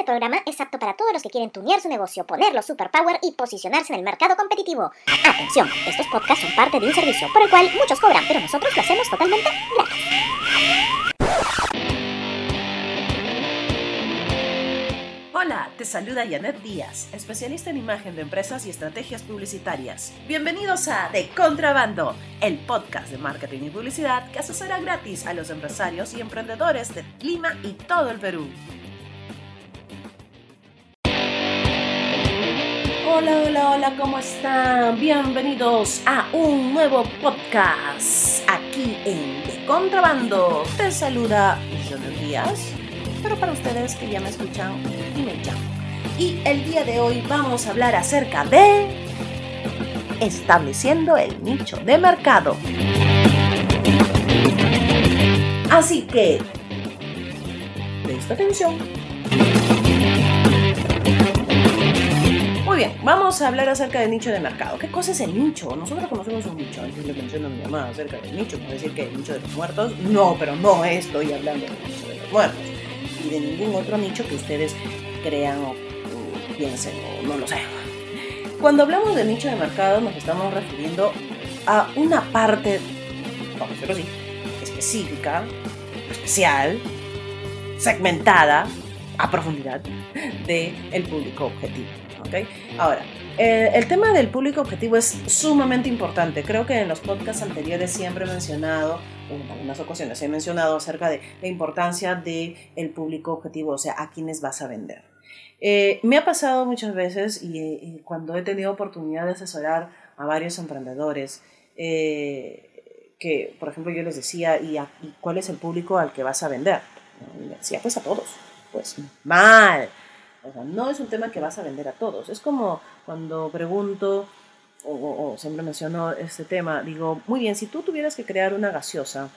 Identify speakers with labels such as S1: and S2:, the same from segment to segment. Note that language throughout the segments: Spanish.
S1: Este programa es apto para todos los que quieren tunear su negocio, ponerlo superpower y posicionarse en el mercado competitivo. Atención, estos podcasts son parte de un servicio por el cual muchos cobran, pero nosotros lo hacemos totalmente gratis.
S2: Hola, te saluda Janet Díaz, especialista en imagen de empresas y estrategias publicitarias. Bienvenidos a De Contrabando, el podcast de marketing y publicidad que asesora gratis a los empresarios y emprendedores del clima y todo el Perú. Hola, hola, hola, ¿cómo están? Bienvenidos a un nuevo podcast aquí en De Contrabando. Te saluda Janet Díaz, pero para ustedes que ya me escuchan y me. Y el día de hoy vamos a hablar acerca de estableciendo el nicho de mercado. Así que, presta atención. Bien, vamos a hablar acerca del nicho de mercado. ¿Qué cosa es el nicho? Nosotros conocemos un nicho. Antes le menciono a mi mamá acerca del nicho. ¿Puedo decir que el nicho de los muertos? No, pero no estoy hablando del nicho de los muertos. Y de ningún otro nicho que ustedes crean o, piensen o no lo sé. Cuando hablamos de nicho de mercado nos estamos refiriendo a una parte, vamos a decirlo así, específica, especial, segmentada, a profundidad, del el público objetivo. ¿Okay? Ahora, eh, el tema del público objetivo es sumamente importante. Creo que en los podcasts anteriores siempre he mencionado, en algunas ocasiones he mencionado acerca de la importancia del el público objetivo, o sea, a quienes vas a vender. Eh, me ha pasado muchas veces y, y, cuando he tenido oportunidad de asesorar a varios emprendedores, eh, que por ejemplo yo les decía, ¿y, a, ¿y, cuál es el público al que vas a vender? Y me decía, pues a todos. Pues mal. No es un tema que vas a vender a todos. Es como cuando pregunto, o siempre menciono este tema, digo, muy bien, si tú tuvieras que crear una gaseosa,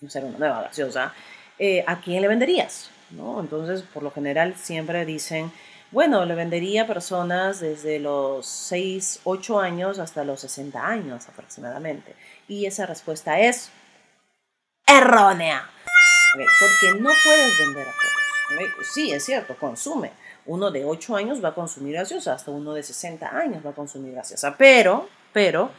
S2: no sé, una nueva gaseosa, eh, ¿a quién le venderías? ¿No? Entonces, por lo general, siempre dicen, bueno, le vendería a personas desde los 6, 8 años hasta los 60 años aproximadamente. Y esa respuesta es errónea. Porque no puedes vender a todos. Sí, es cierto, consume. Uno de 8 años va a consumir gaseosa, hasta uno de 60 años va a consumir gaseosa. Pero, pero,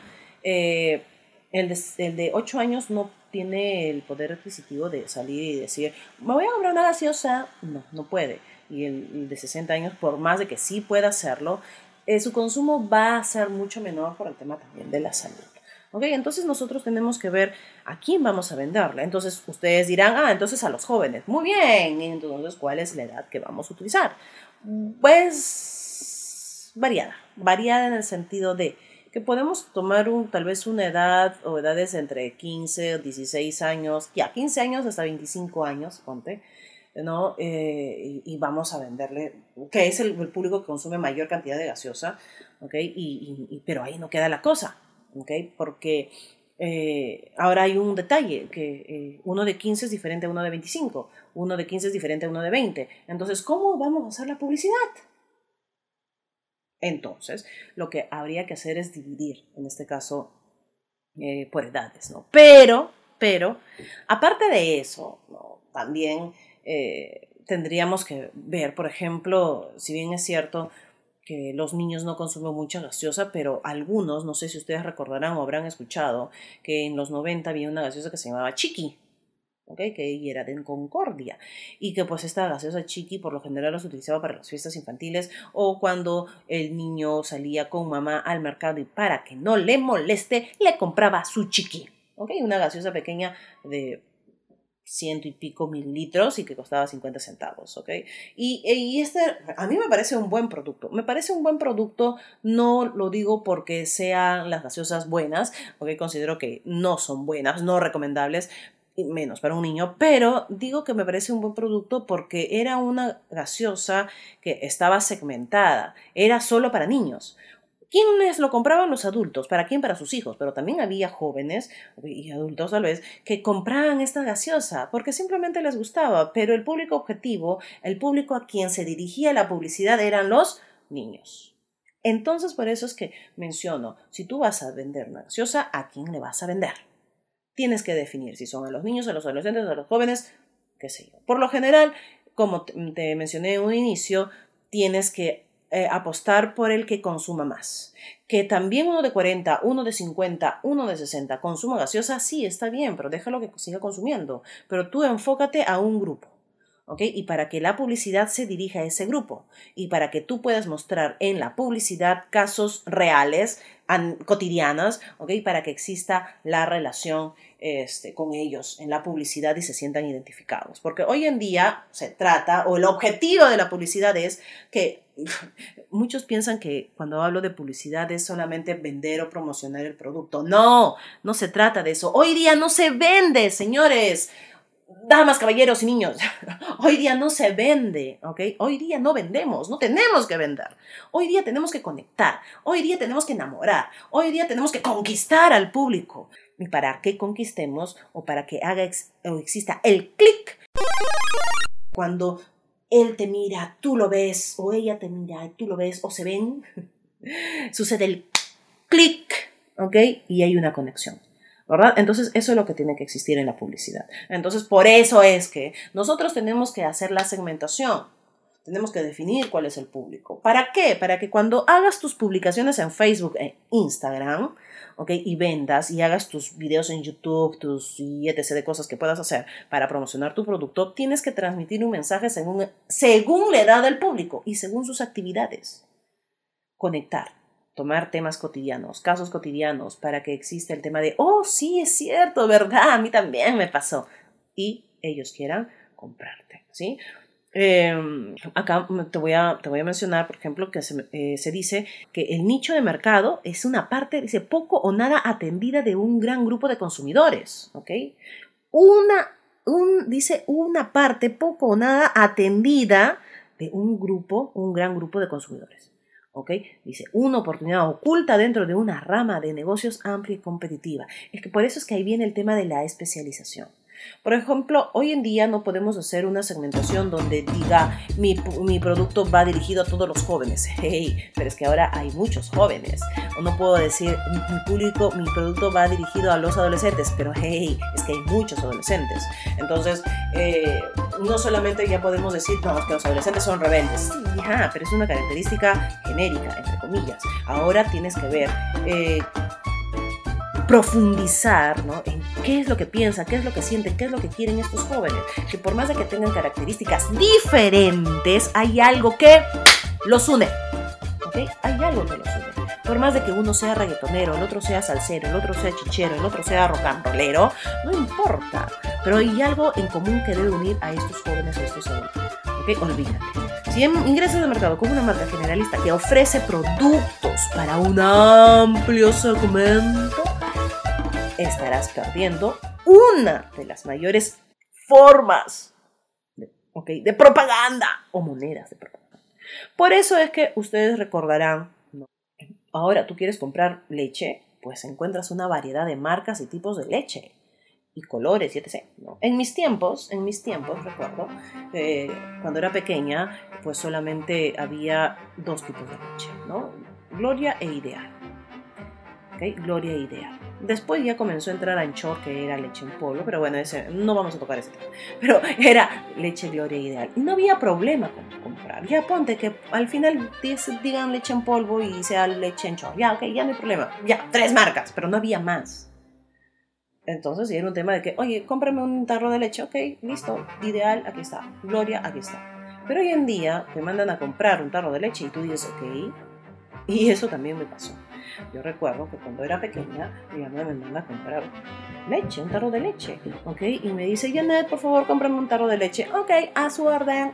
S2: eh, el, de, el de 8 años no tiene el poder adquisitivo de salir y decir, me voy a comprar una gaseosa. No, no puede. Y el, el de 60 años, por más de que sí pueda hacerlo, eh, su consumo va a ser mucho menor por el tema también de la salud. ¿Ok? Entonces nosotros tenemos que ver a quién vamos a venderle. Entonces ustedes dirán, ah, entonces a los jóvenes. Muy bien. Entonces, ¿cuál es la edad que vamos a utilizar? Pues variada. Variada en el sentido de que podemos tomar un, tal vez una edad o edades entre 15 o 16 años, ya 15 años hasta 25 años, ponte, ¿no? Eh, y, vamos a venderle, que es el, público que consume mayor cantidad de gaseosa, ¿ok? Y, pero ahí no queda la cosa, ¿ok? Porque eh, ahora hay un detalle, que eh, uno de 15 es diferente a uno de 25, uno de 15 es diferente a uno de 20. Entonces, ¿cómo vamos a hacer la publicidad? Entonces, lo que habría que hacer es dividir, en este caso, eh, por edades, ¿no? Pero, pero, aparte de eso, también tendríamos que ver, por ejemplo, si bien es cierto que los niños no consumen mucha gaseosa, pero algunos, no sé si ustedes recordarán o habrán escuchado, que en los 90 había una gaseosa que se llamaba Chiqui, ¿okay? que era de Concordia, y que pues esta gaseosa chiqui por lo general se utilizaba para las fiestas infantiles o cuando el niño salía con mamá al mercado y para que no le moleste, le compraba su chiqui, ¿okay? una gaseosa pequeña de ciento y pico mililitros y que costaba 50 centavos, ¿ok? Y, y, este, a mí me parece un buen producto. Me parece un buen producto, no lo digo porque sean las gaseosas buenas, porque considero que no son buenas, no recomendables, menos para un niño, pero digo que me parece un buen producto porque era una gaseosa que estaba segmentada, era solo para niños. ¿Quiénes lo compraban? Los adultos. ¿Para quién? Para sus hijos. Pero también había jóvenes y adultos tal vez que compraban esta gaseosa porque simplemente les gustaba. Pero el público objetivo, el público a quien se dirigía la publicidad eran los niños. Entonces, por eso es que menciono, si tú vas a vender una gaseosa, ¿a quién le vas a vender? Tienes que definir si son a los niños, a los adolescentes, a los jóvenes, qué sé yo. Por lo general, como te mencioné en un inicio, tienes que eh, apostar por el que consuma más. Que también uno de 40, uno de 50, uno de 60 consuma gaseosa, sí, está bien, pero déjalo que siga consumiendo. Pero tú enfócate a un grupo. ¿ok? Y para que la publicidad se dirija a ese grupo y para que tú puedas mostrar en la publicidad casos reales, cotidianas, ¿ok? Para que exista la relación este, con ellos en la publicidad y se sientan identificados. Porque hoy en día se trata, o el objetivo de la publicidad es que muchos piensan que cuando hablo de publicidad es solamente vender o promocionar el producto. No, no se trata de eso. Hoy día no se vende, señores damas, caballeros y niños, hoy día no se vende, ¿ok? Hoy día no vendemos, no tenemos que vender. Hoy día tenemos que conectar, hoy día tenemos que enamorar, hoy día tenemos que conquistar al público. Y para que conquistemos o para que haga o exista el clic, cuando él te mira, tú lo ves, o ella te mira, tú lo ves, o se ven, sucede el clic, ¿ok? Y hay una conexión. Entonces, eso es lo que tiene que existir en la publicidad. Entonces, por eso es que nosotros tenemos que hacer la segmentación. Tenemos que definir cuál es el público. ¿Para qué? Para que cuando hagas tus publicaciones en Facebook e Instagram, ¿ok? Y vendas y hagas tus videos en YouTube, tus y etc. de cosas que puedas hacer para promocionar tu producto, tienes que transmitir un mensaje según, según la edad del público y según sus actividades. Conectar tomar temas cotidianos, casos cotidianos, para que exista el tema de, oh, sí, es cierto, ¿verdad? A mí también me pasó. Y ellos quieran comprarte, ¿sí? Em, acá te voy, a, te voy a mencionar, por ejemplo, que se, eh, se, dice que el nicho de mercado es una parte, dice, poco o nada atendida de un gran grupo de consumidores, ¿ok? Una, un, dice, una parte poco o nada atendida de un grupo, un gran grupo de consumidores. Dice, una oportunidad oculta dentro de una rama de negocios amplia y competitiva. Es que por eso es que ahí viene el tema de la especialización. Por ejemplo, hoy en día no podemos hacer una segmentación donde diga mi, mi, producto va dirigido a todos los jóvenes. Hey, pero es que ahora hay muchos jóvenes. O no puedo decir mi, público, mi producto va dirigido a los adolescentes, pero hey, es que hay muchos adolescentes. Entonces, eh, no solamente ya podemos decir, no, que los adolescentes son rebeldes. Sí, ya, pero es una característica genérica, entre comillas. Ahora tienes que ver. Eh, profundizar ¿no? en qué es lo que piensa, qué es lo que siente, qué es lo que quieren estos jóvenes. Que por más de que tengan características diferentes, hay algo que los une. ¿Ok? Hay algo que los une. Por más de que uno sea reggaetonero, el otro sea salsero, el otro sea chichero, el otro sea rollero, no importa. Pero hay algo en común que debe unir a estos jóvenes, a estos adultos. ¿Ok? Olvídate. Si ingresas al mercado como una marca generalista que ofrece productos para un amplio segmento, estarás perdiendo una de las mayores formas de, de propaganda o monedas de propaganda. Por eso es que ustedes recordarán, ahora tú quieres comprar leche, pues encuentras una variedad de marcas y tipos de leche y colores y etc. En mis tiempos, en mis tiempos, recuerdo, eh, cuando era pequeña, pues solamente había dos tipos de leche, ¿no? Gloria e Ideal. Gloria e Ideal. Después ya comenzó a entrar Anchor, que era leche en polvo, pero bueno, ese, no vamos a tocar ese tema. Pero era leche Gloria Ideal. Y no había problema con comprar. Ya ponte que al final digan leche en polvo y sea leche en chor. Ya, ok, ya no hay problema. Ya, tres marcas, pero no había más. Entonces, era un tema de que, oye, cómprame un tarro de leche. Ok, listo. Ideal, aquí está. Gloria, aquí está. Pero hoy en día te mandan a comprar un tarro de leche y tú dices, ok. Y eso también me pasó. Yo recuerdo que cuando era pequeña, mi mamá me manda a comprar leche, un tarro de leche, ¿ok? Y me dice, Janet, por favor, cómprame un tarro de leche. Ok, a su orden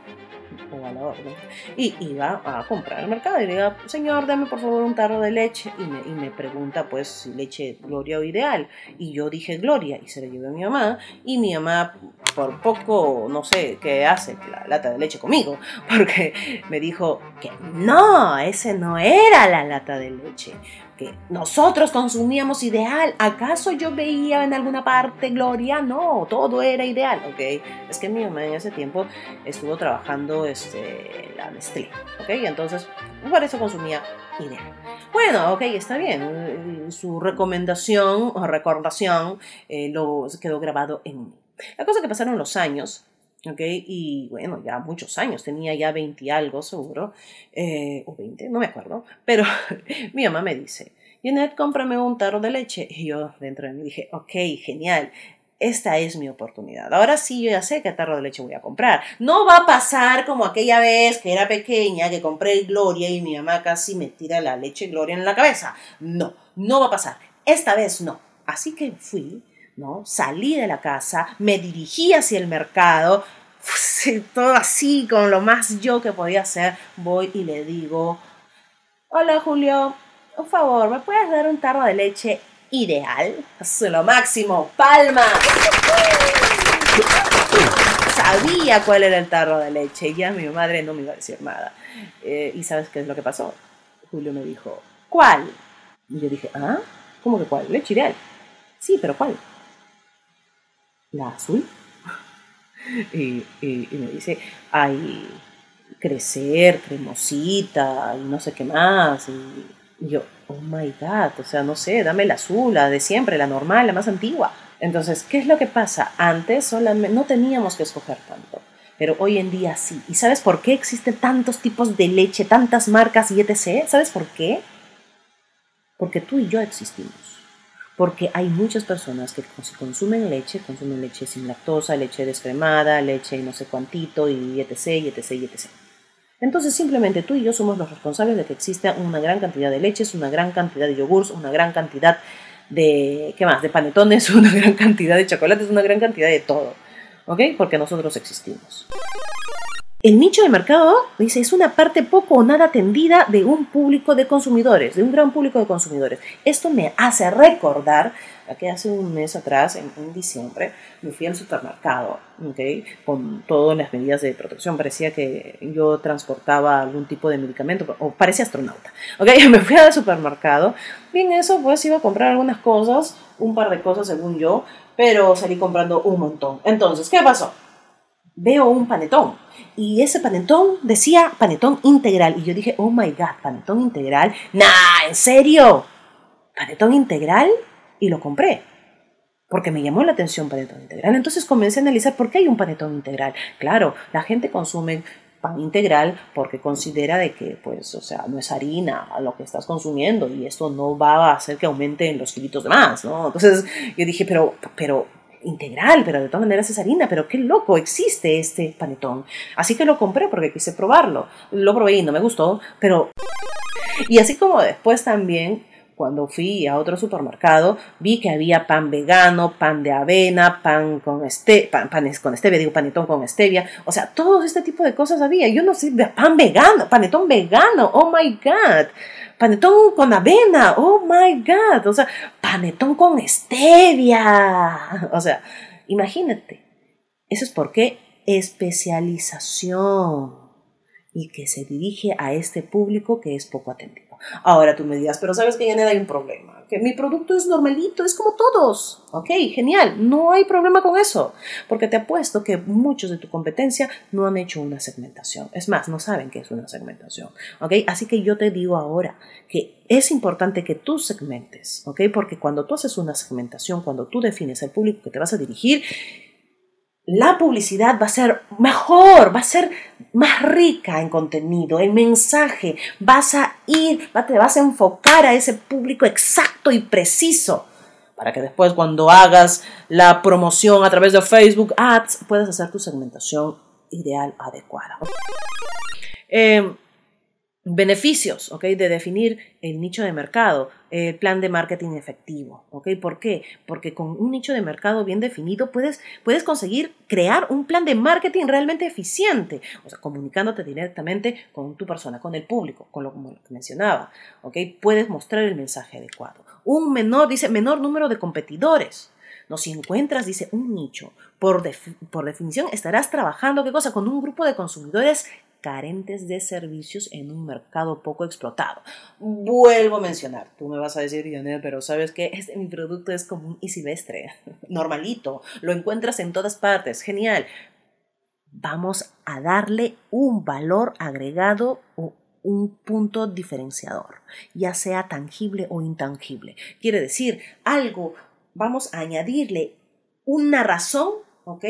S2: o a la orden. Y iba a comprar al mercado y le diga, señor, dame por favor un tarro de leche. Y me, y me pregunta, pues, si leche Gloria o Ideal. Y yo dije Gloria y se le llevé a mi mamá. Y mi mamá, por poco, no sé qué hace, la lata de leche conmigo. Porque me dijo que no, ese no era la lata de leche que nosotros consumíamos ideal. ¿Acaso yo veía en alguna parte gloria? No, todo era ideal, ¿ok? Es que mi mamá en ese tiempo estuvo trabajando este, la Nestlé, ¿ok? Entonces, por eso consumía ideal. Bueno, ok, está bien. Su recomendación o recordación eh, lo quedó grabado en mí. La cosa que pasaron los años ¿ok? Y bueno, ya muchos años, tenía ya 20 y algo seguro, eh, o 20, no me acuerdo, pero mi mamá me dice, Janet, cómprame un tarro de leche. Y yo dentro de mí dije, ok, genial, esta es mi oportunidad. Ahora sí, yo ya sé qué tarro de leche voy a comprar. No va a pasar como aquella vez que era pequeña, que compré Gloria y mi mamá casi me tira la leche Gloria en la cabeza. No, no va a pasar. Esta vez no. Así que fui, ¿no? Salí de la casa, me dirigí hacia el mercado, todo así, con lo más yo que podía hacer. Voy y le digo, hola Julio, por favor, ¿me puedes dar un tarro de leche ideal. Es lo máximo. ¡Palma! Sabía cuál era el tarro de leche ya mi madre no me iba a decir nada. Eh, ¿Y sabes qué es lo que pasó? Julio me dijo, ¿cuál? Y yo dije, ¿ah? ¿Cómo que cuál? Leche ideal. Sí, pero ¿cuál? ¿La azul? y, me dice, hay crecer, cremosita, y no sé qué más. Y yo, oh my god, o sea, no sé, dame la azul, la de siempre, la normal, la más antigua. Entonces, ¿qué es lo que pasa? Antes solamente no teníamos que escoger tanto, pero hoy en día sí. ¿Y sabes por qué existen tantos tipos de leche, tantas marcas y etc? ¿Sabes por qué? Porque tú y yo existimos. Porque hay muchas personas que consumen leche, consumen leche sin lactosa, leche descremada, leche no sé cuantito y etc, y etc, etc. Entonces simplemente tú y yo somos los responsables de que exista una gran cantidad de leches, una gran cantidad de yogurts, una gran cantidad de, ¿qué más? De panetones, una gran cantidad de chocolates, una gran cantidad de todo. ¿Ok? Porque nosotros existimos. El nicho de mercado, dice, es una parte poco o nada atendida de un público de consumidores, de un gran público de consumidores. Esto me hace recordar que hace un mes atrás, en, diciembre, me fui al supermercado, ¿okay? con todas las medidas de protección. Parecía que yo transportaba algún tipo de medicamento, o parecía astronauta. ¿okay? Me fui al supermercado. Bien, eso, pues iba a comprar algunas cosas, un par de cosas según yo, pero salí comprando un montón. Entonces, ¿qué pasó? Veo un panetón y ese panetón decía panetón integral. Y yo dije, oh my god, panetón integral. Nah, ¿en serio? ¿Panetón integral? Y lo compré. Porque me llamó la atención panetón integral. Entonces comencé a analizar por qué hay un panetón integral. Claro, la gente consume pan integral porque considera de que, pues, o sea, no es harina lo que estás consumiendo y esto no va a hacer que aumenten los kilitos de más, ¿no? Entonces yo dije, pero, pero, integral, pero de todas maneras es harina, pero qué loco, existe este panetón. Así que lo compré porque quise probarlo. Lo probé y no me gustó, pero... Y así como después también, cuando fui a otro supermercado, vi que había pan vegano, pan de avena, pan con este, pan, panes con stevia, digo panetón con stevia, o sea, todo este tipo de cosas había. Yo no sé, pan vegano, panetón vegano, oh my god panetón con avena, oh my god, o sea, panetón con stevia, o sea, imagínate, eso es porque especialización y que se dirige a este público que es poco atendido. Ahora tú me dirás, pero sabes que ya hay un problema que mi producto es normalito, es como todos. Ok, genial, no hay problema con eso, porque te apuesto que muchos de tu competencia no han hecho una segmentación. Es más, no saben qué es una segmentación. Ok, así que yo te digo ahora que es importante que tú segmentes, ok, porque cuando tú haces una segmentación, cuando tú defines el público que te vas a dirigir, la publicidad va a ser mejor, va a ser más rica en contenido, en mensaje. Vas a ir, te vas a enfocar a ese público exacto y preciso para que después cuando hagas la promoción a través de Facebook Ads puedas hacer tu segmentación ideal adecuada. Eh, beneficios, ¿ok? De definir el nicho de mercado, el plan de marketing efectivo, ¿ok? ¿Por qué? Porque con un nicho de mercado bien definido puedes, puedes conseguir crear un plan de marketing realmente eficiente, o sea, comunicándote directamente con tu persona, con el público, con lo que mencionaba, ¿ok? Puedes mostrar el mensaje adecuado. Un menor, dice, menor número de competidores. No, si encuentras, dice, un nicho, por, por definición estarás trabajando, ¿qué cosa? Con un grupo de consumidores carentes de servicios en un mercado poco explotado. Vuelvo a mencionar, tú me vas a decir, pero sabes que este, mi producto es común y silvestre, normalito, lo encuentras en todas partes, genial. Vamos a darle un valor agregado o un punto diferenciador, ya sea tangible o intangible. Quiere decir, algo, vamos a añadirle una razón, ¿ok?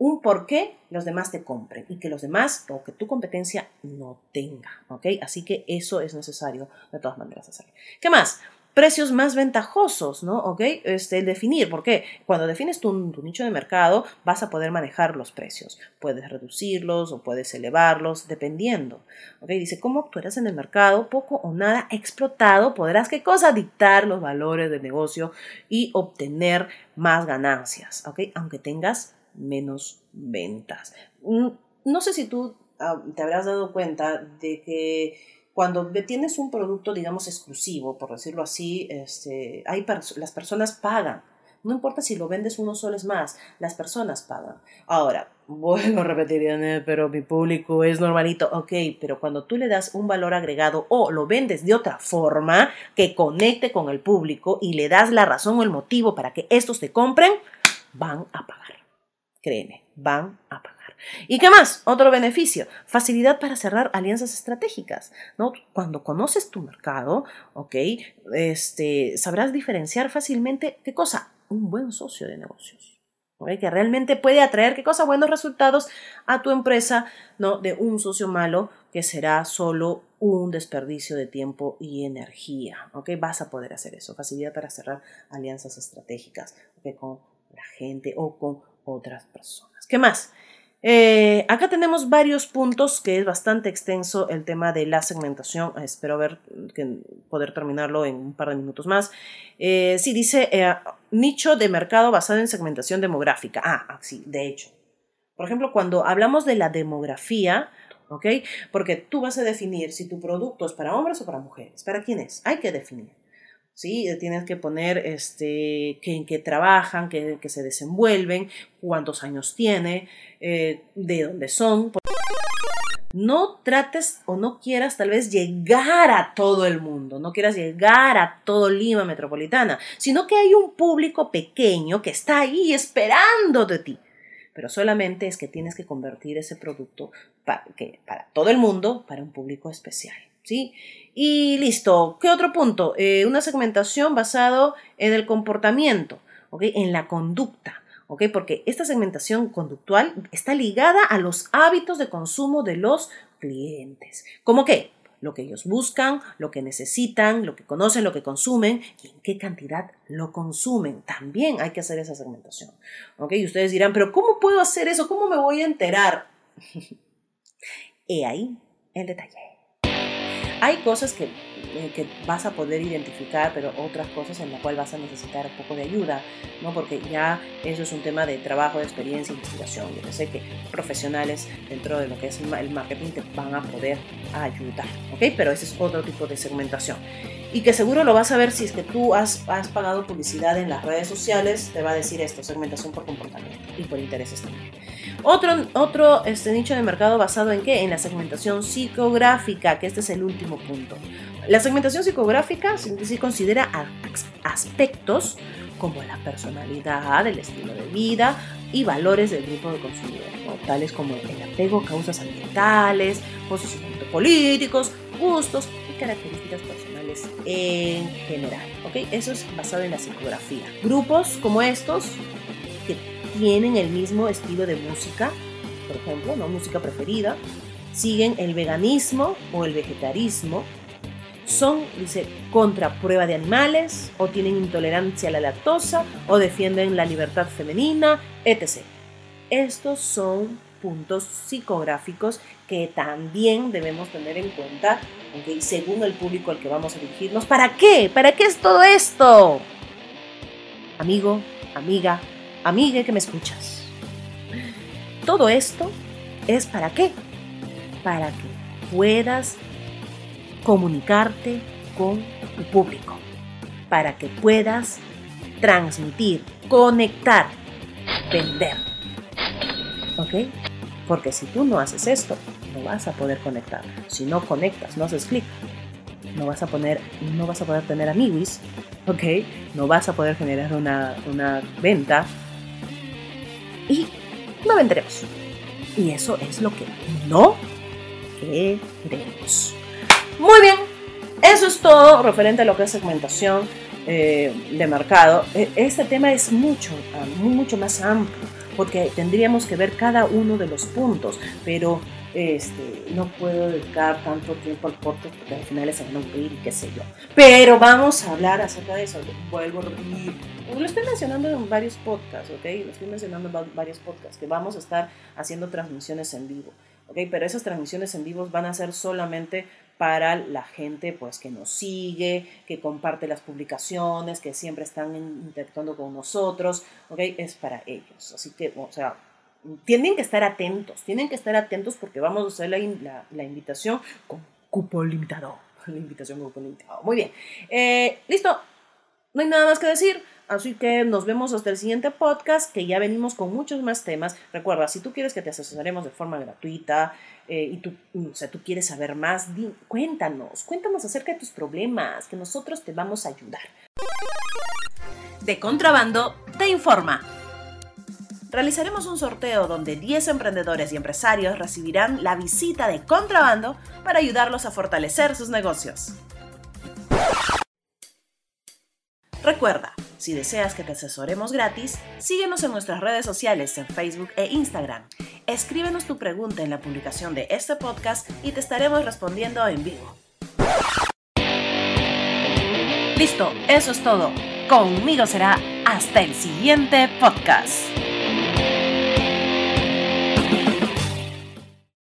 S2: Un por qué los demás te compren y que los demás o que tu competencia no tenga, ¿ok? Así que eso es necesario de todas maneras hacer. ¿Qué más? precios más ventajosos, ¿no? ¿Ok? Este, definir, porque cuando defines tu, nicho de mercado vas a poder manejar los precios. Puedes reducirlos o puedes elevarlos, dependiendo. ¿Ok? Dice, ¿cómo actuarás en el mercado? Poco o nada explotado, podrás, ¿qué cosa? Dictar los valores del negocio y obtener más ganancias, ¿ok? Aunque tengas menos ventas. Mm, no sé si tú ah, te habrás dado cuenta de que cuando tienes un producto, digamos, exclusivo, por decirlo así, este, hay las personas pagan. No importa si lo vendes unos soles más, las personas pagan. Ahora, vuelvo a pero mi público es normalito. Ok, pero cuando tú le das un valor agregado o lo vendes de otra forma que conecte con el público y le das la razón o el motivo para que estos te compren, van a pagar. Créeme, van a pagar. ¿Y qué más? Otro beneficio, facilidad para cerrar alianzas estratégicas, ¿no? Cuando conoces tu mercado, ¿ok? Este, sabrás diferenciar fácilmente qué cosa, un buen socio de negocios. que realmente puede atraer qué cosa buenos resultados a tu empresa, no de un socio malo que será solo un desperdicio de tiempo y energía, ¿ok? Vas a poder hacer eso, facilidad para cerrar alianzas estratégicas, con la gente o con otras personas. ¿Qué más? Eh, acá tenemos varios puntos que es bastante extenso el tema de la segmentación. Espero ver que poder terminarlo en un par de minutos más. Eh, sí, dice eh, nicho de mercado basado en segmentación demográfica. Ah, ah, sí, de hecho. Por ejemplo, cuando hablamos de la demografía, ¿ok? Porque tú vas a definir si tu producto es para hombres o para mujeres. ¿Para quién es? Hay que definir. ¿Sí? Tienes que poner este, que, en qué trabajan, que, que se desenvuelven, cuántos años tiene, eh, de dónde son. No trates o no quieras tal vez llegar a todo el mundo, no quieras llegar a todo Lima metropolitana, sino que hay un público pequeño que está ahí esperando de ti. Pero solamente es que tienes que convertir ese producto para, que, para todo el mundo, para un público especial. ¿sí? Y listo. ¿Qué otro punto? Eh, una segmentación basado en el comportamiento. En la conducta, ¿ok? Porque esta segmentación conductual está ligada a los hábitos de consumo de los clientes. ¿Cómo qué? Lo que ellos buscan, lo que necesitan, lo que conocen, lo que consumen y en qué cantidad lo consumen. También hay que hacer esa segmentación. Y ustedes dirán, pero ¿cómo puedo hacer eso? ¿Cómo me voy a enterar? He ahí el detalle. Hay cosas que, eh, que, vas a poder identificar, pero otras cosas en las cuales vas a necesitar un poco de ayuda, ¿no? Porque ya eso es un tema de trabajo, de experiencia, investigación. Yo sé que profesionales dentro de lo que es el marketing te van a poder ayudar, ¿ok? Pero ese es otro tipo de segmentación. Y que seguro lo vas a ver si es que tú has, pagado publicidad en las redes sociales, te va a decir esto, segmentación por comportamiento y por intereses también. Otro, otro este, nicho de mercado basado en qué? En la segmentación psicográfica, que este es el último punto. La segmentación psicográfica sí considera aspectos como la personalidad, el estilo de vida y valores del grupo de consumidores, tales como el apego, causas ambientales, posicionamientos políticos, gustos y características personales en general. ¿ok? Eso es basado en la psicografía. Grupos como estos tienen el mismo estilo de música, por ejemplo, ¿no? música preferida, siguen el veganismo o el vegetarismo, son, dice, contra prueba de animales, o tienen intolerancia a la lactosa, o defienden la libertad femenina, etc. Estos son puntos psicográficos que también debemos tener en cuenta, según el público al que vamos a dirigirnos. ¿Para qué? ¿Para qué es todo esto? Amigo, amiga, amiga que me escuchas. Todo esto es para qué? Para que puedas comunicarte con tu público, para que puedas transmitir, conectar, vender. ¿Ok? Porque si tú no haces esto, no vas a poder conectar. Si no conectas, no haces clic, no vas a no vas a poder tener amigos, ¿ok? No vas a poder generar una, una venta, y no vendremos. Y eso es lo que no queremos. Muy bien, eso es todo referente a lo que es segmentación eh, de mercado. E, este tema es mucho, mucho más amplio. Porque tendríamos que ver cada uno de los puntos, pero este, no puedo dedicar tanto tiempo al podcast porque al final se van a aburrir y qué sé yo. Pero vamos a hablar acerca de eso. Vuelvo repetir. Lo estoy mencionando en varios podcasts, ¿ok? Lo estoy mencionando en varios podcasts, que vamos a estar haciendo transmisiones en vivo, ¿ok? Pero esas transmisiones en vivo van a ser solamente para la gente pues que nos sigue, que comparte las publicaciones, que siempre están interactuando con nosotros, ¿ok? Es para ellos. Así que, o sea, tienen que estar atentos, tienen que estar atentos porque vamos a hacer la, la, invitación con cupo limitado. La invitación con cupo limitado. Muy bien. Eh, listo. No hay nada más que decir. Así que nos vemos hasta el siguiente podcast, que ya venimos con muchos más temas. Recuerda, si tú quieres que te asesoremos de forma gratuita eh, y tú, o sea, tú quieres saber más, cuéntanos, cuéntanos acerca de tus problemas, que nosotros te vamos a ayudar.
S3: De Contrabando te informa. Realizaremos un sorteo donde 10 emprendedores y empresarios recibirán la visita de Contrabando para ayudarlos a fortalecer sus negocios. Recuerda, si deseas que te asesoremos gratis, síguenos en nuestras redes sociales en Facebook e Instagram. Escríbenos tu pregunta en la publicación de este podcast y te estaremos respondiendo en vivo. Listo, eso es todo. Conmigo será hasta el siguiente podcast.